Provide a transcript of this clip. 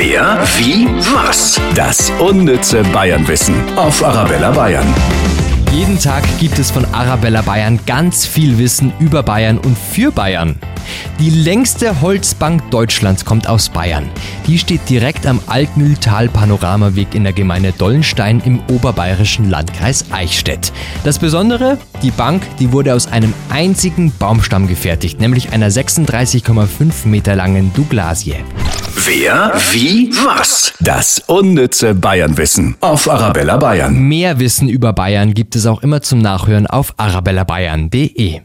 Wer, wie, was? Das unnütze Bayernwissen auf Arabella Bayern. Jeden Tag gibt es von Arabella Bayern ganz viel Wissen über Bayern und für Bayern. Die längste Holzbank Deutschlands kommt aus Bayern. Die steht direkt am Altmühltal-Panoramaweg in der Gemeinde Dollenstein im oberbayerischen Landkreis Eichstätt. Das Besondere, die Bank, die wurde aus einem einzigen Baumstamm gefertigt, nämlich einer 36,5 Meter langen Douglasie. Wer, wie, was? Das unnütze Bayernwissen auf Arabella Bayern. Mehr Wissen über Bayern gibt es auch immer zum Nachhören auf arabellabayern.de.